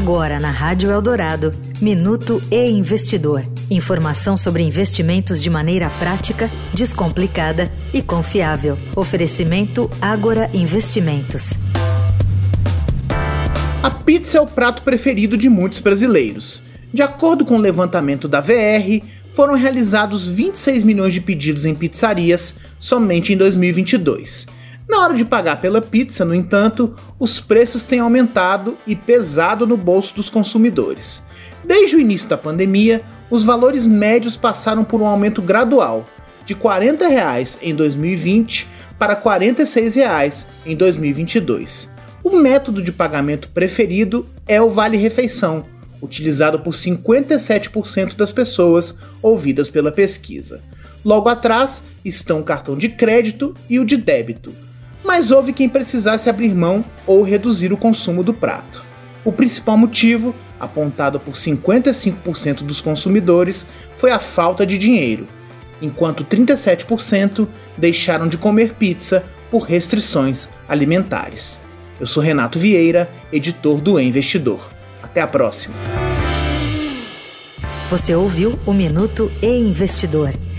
Agora na Rádio Eldorado, Minuto e Investidor. Informação sobre investimentos de maneira prática, descomplicada e confiável. Oferecimento Agora Investimentos. A pizza é o prato preferido de muitos brasileiros. De acordo com o levantamento da VR, foram realizados 26 milhões de pedidos em pizzarias somente em 2022. Na hora de pagar pela pizza, no entanto, os preços têm aumentado e pesado no bolso dos consumidores. Desde o início da pandemia, os valores médios passaram por um aumento gradual, de 40 reais em 2020 para 46 reais em 2022. O método de pagamento preferido é o Vale Refeição, utilizado por 57% das pessoas ouvidas pela pesquisa. Logo atrás estão o cartão de crédito e o de débito, mas houve quem precisasse abrir mão ou reduzir o consumo do prato. O principal motivo, apontado por 55% dos consumidores, foi a falta de dinheiro, enquanto 37% deixaram de comer pizza por restrições alimentares. Eu sou Renato Vieira, editor do e Investidor. Até a próxima. Você ouviu o Minuto e Investidor.